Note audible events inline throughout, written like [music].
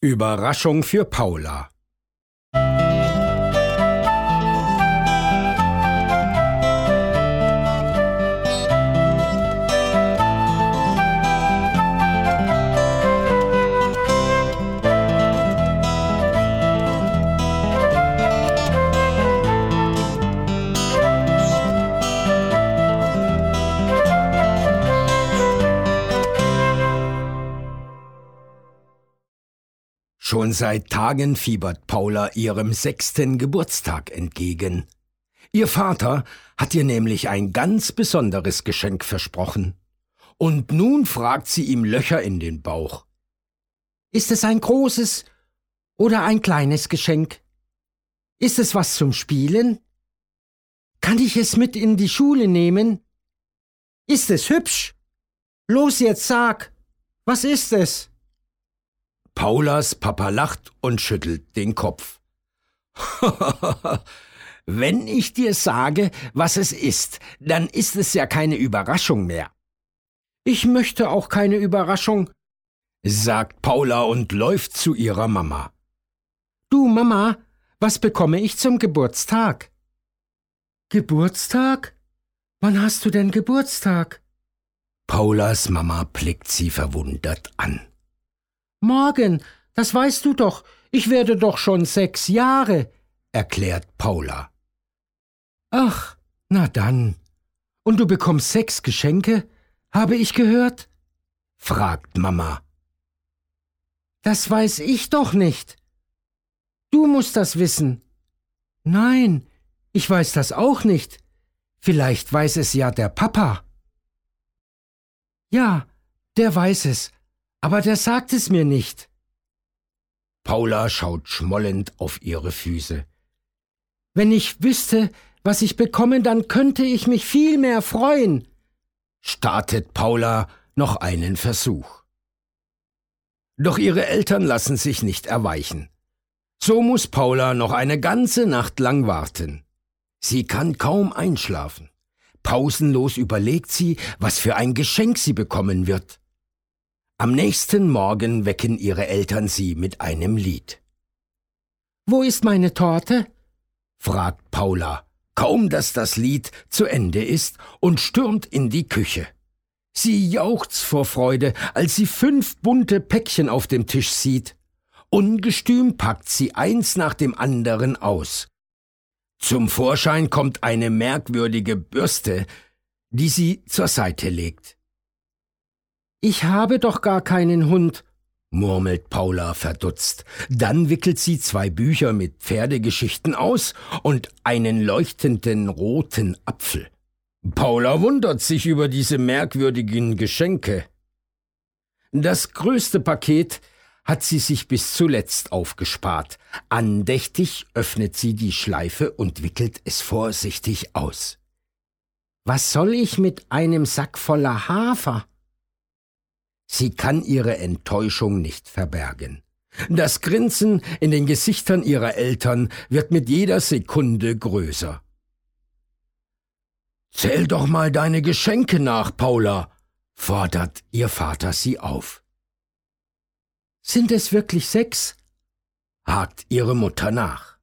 Überraschung für Paula Schon seit Tagen fiebert Paula ihrem sechsten Geburtstag entgegen. Ihr Vater hat ihr nämlich ein ganz besonderes Geschenk versprochen. Und nun fragt sie ihm Löcher in den Bauch. Ist es ein großes oder ein kleines Geschenk? Ist es was zum Spielen? Kann ich es mit in die Schule nehmen? Ist es hübsch? Los jetzt sag, was ist es? Paulas Papa lacht und schüttelt den Kopf. [laughs] Wenn ich dir sage, was es ist, dann ist es ja keine Überraschung mehr. Ich möchte auch keine Überraschung, sagt Paula und läuft zu ihrer Mama. Du Mama, was bekomme ich zum Geburtstag? Geburtstag? Wann hast du denn Geburtstag? Paulas Mama blickt sie verwundert an. Morgen, das weißt du doch, ich werde doch schon sechs Jahre, erklärt Paula. Ach, na dann. Und du bekommst sechs Geschenke, habe ich gehört? fragt Mama. Das weiß ich doch nicht. Du musst das wissen. Nein, ich weiß das auch nicht. Vielleicht weiß es ja der Papa. Ja, der weiß es, aber der sagt es mir nicht. Paula schaut schmollend auf ihre Füße. Wenn ich wüsste, was ich bekomme, dann könnte ich mich viel mehr freuen, startet Paula noch einen Versuch. Doch ihre Eltern lassen sich nicht erweichen. So muss Paula noch eine ganze Nacht lang warten. Sie kann kaum einschlafen. Pausenlos überlegt sie, was für ein Geschenk sie bekommen wird. Am nächsten Morgen wecken ihre Eltern sie mit einem Lied. Wo ist meine Torte? fragt Paula, kaum dass das Lied zu Ende ist, und stürmt in die Küche. Sie jauchzt vor Freude, als sie fünf bunte Päckchen auf dem Tisch sieht. Ungestüm packt sie eins nach dem anderen aus. Zum Vorschein kommt eine merkwürdige Bürste, die sie zur Seite legt. Ich habe doch gar keinen Hund, murmelt Paula verdutzt. Dann wickelt sie zwei Bücher mit Pferdegeschichten aus und einen leuchtenden roten Apfel. Paula wundert sich über diese merkwürdigen Geschenke. Das größte Paket hat sie sich bis zuletzt aufgespart. Andächtig öffnet sie die Schleife und wickelt es vorsichtig aus. Was soll ich mit einem Sack voller Hafer? Sie kann ihre Enttäuschung nicht verbergen. Das Grinsen in den Gesichtern ihrer Eltern wird mit jeder Sekunde größer. Zähl doch mal deine Geschenke nach, Paula, fordert ihr Vater sie auf. Sind es wirklich sechs? hakt ihre Mutter nach.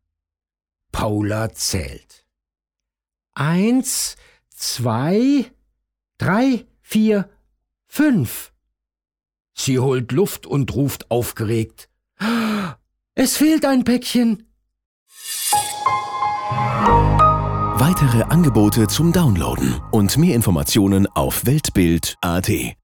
Paula zählt. Eins, zwei, drei, vier, fünf. Sie holt Luft und ruft aufgeregt. Es fehlt ein Päckchen. Weitere Angebote zum Downloaden und mehr Informationen auf Weltbild.at